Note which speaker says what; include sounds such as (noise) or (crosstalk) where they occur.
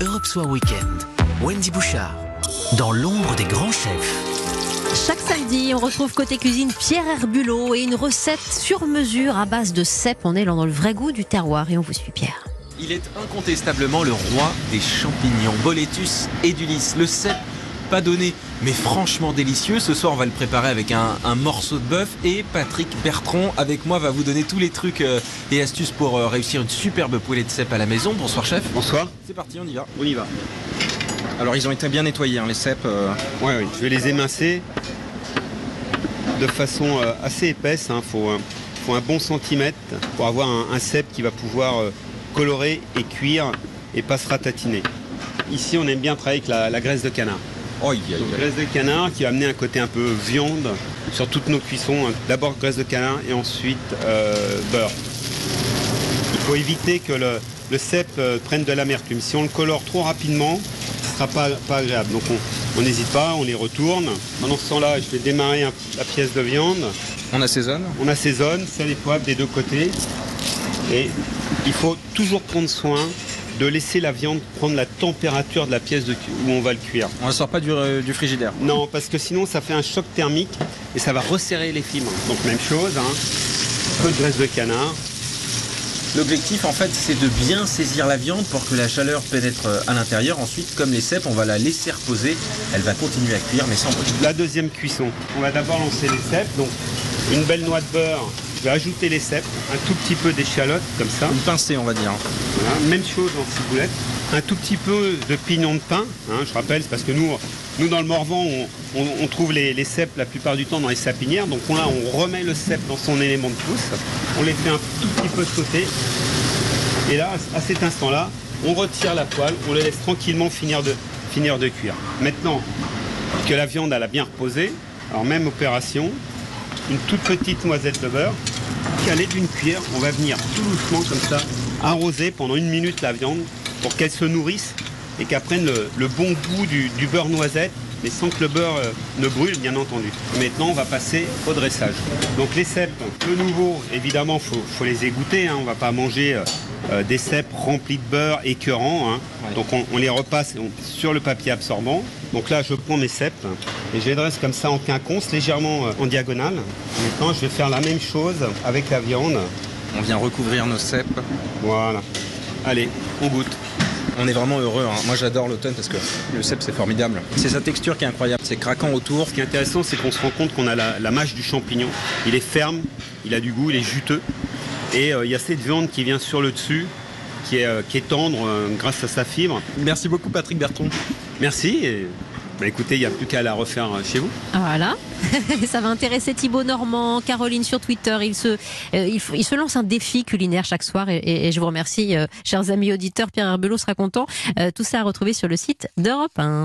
Speaker 1: Europe Soir Weekend. Wendy Bouchard, dans l'ombre des grands chefs.
Speaker 2: Chaque samedi, on retrouve côté cuisine Pierre Herbulot et une recette sur mesure à base de cèpe. On est dans le vrai goût du terroir et on vous suit Pierre.
Speaker 3: Il est incontestablement le roi des champignons. Boletus edulis, le cèpe pas donné, mais franchement délicieux. Ce soir, on va le préparer avec un, un morceau de bœuf et Patrick Bertrand, avec moi, va vous donner tous les trucs euh, et astuces pour euh, réussir une superbe poêlée de cèpe à la maison. Bonsoir, chef.
Speaker 4: Bonsoir,
Speaker 3: C'est parti, on y va.
Speaker 4: on y va.
Speaker 3: Alors, ils ont été bien nettoyés, hein, les cèpes. euh.
Speaker 4: Ouais, oui. Je vais les émincer de façon euh, assez épaisse. Il faut, euh, faut un bon centimètre pour avoir un, un cèpe qui va pouvoir euh, colorer et cuire et pas se ratatiner. Ici, on aime bien travailler avec la, la graisse de canard. Donc, graisse de canard qui va amener un côté un peu viande sur toutes nos cuissons. D'abord graisse de canard et ensuite euh, beurre. Il faut éviter que le, le cèpe euh, prenne de l'amertume. Si on le colore trop rapidement, ce ne sera pas, pas agréable. Donc on on n'hésite pas, on les retourne. Pendant ce temps-là, je vais démarrer un- la pièce de viande.
Speaker 3: On assaisonne.
Speaker 4: On assaisonne, sel et poivre des deux côtés. Et il faut toujours prendre soin de laisser la viande prendre la température de la pièce de où on va le cuire.
Speaker 3: On ne sort pas du, euh, du frigidaire.
Speaker 4: Non, parce que sinon ça fait un choc thermique et ça va resserrer les fibres. Donc même chose, hein. peu de graisse de canard.
Speaker 3: L'objectif, en fait, c'est de bien saisir la viande pour que la chaleur pénètre euh, à l'intérieur. Ensuite, comme les cèpes, on va la laisser reposer. Elle va continuer à cuire, mais sans bruit.
Speaker 4: La deuxième cuisson, on va d'abord lancer les cèpes. Donc une belle noix de beurre, vais ajouter les cèpes, un tout petit peu d'échalote comme ça.
Speaker 3: Une pincée, on va dire.
Speaker 4: Voilà, Même chose en ciboulette. Un tout petit peu de pignon de pain, hein, je rappelle, c'est parce que nous, nous dans le Morvan, on, on- on trouve les, les cèpes la plupart du temps dans les sapinières. Donc là, on remet le cèpe dans son élément de pousse. On les fait un tout petit peu sauter. Et là, à cet instant-là, on retire la poêle, on les laisse tranquillement finir de, finir de cuire. Maintenant que la viande elle a bien reposé, alors même opération, une toute petite noisette de beurre, calée d'une cuillère, on va venir tout doucement comme ça, arroser pendant une minute la viande pour qu'elle se nourrisse et qu'elle prenne le, bon goût du, beurre noisette, mais sans que le beurre euh, ne brûle, bien entendu. Maintenant, on va passer au dressage. Donc les cèpes, de nouveau, évidemment, faut, les égoutter. Hein, on va pas manger euh, des cèpes remplis de beurre écœurant. hein.
Speaker 3: Ouais.
Speaker 4: Donc on, on les repasse sur le papier absorbant. Donc là, je prends mes cèpes et je les dresse comme ça en quinconce, légèrement euh, en diagonale. Maintenant, je vais faire la même chose avec la viande.
Speaker 3: On vient recouvrir nos cèpes.
Speaker 4: Voilà. Allez, on goûte.
Speaker 3: On est vraiment heureux. hein. Moi, j'adore l'automne parce que le cèpe, c'est formidable. C'est sa texture qui est incroyable. C'est craquant autour.
Speaker 4: Ce qui est intéressant, c'est qu'on se rend compte qu'on a la, la mâche du champignon. Il est ferme, il a du goût, il est juteux. Et euh, il y a cette viande qui vient sur le dessus, qui est, euh, qui est tendre euh, grâce à sa fibre.
Speaker 3: Merci beaucoup, Patrick Bertrand.
Speaker 4: Merci. Et, bah, écoutez, il n'y a plus qu'à la refaire chez vous.
Speaker 2: Voilà, (laughs) ça va intéresser Thibaut Normand, Caroline sur Twitter. Il se, euh, il, se lance un défi culinaire chaque soir et, et- et je vous remercie, euh, chers amis auditeurs. Pierre Herbelot sera content. Euh, tout ça à retrouver sur le site d'Europe 1.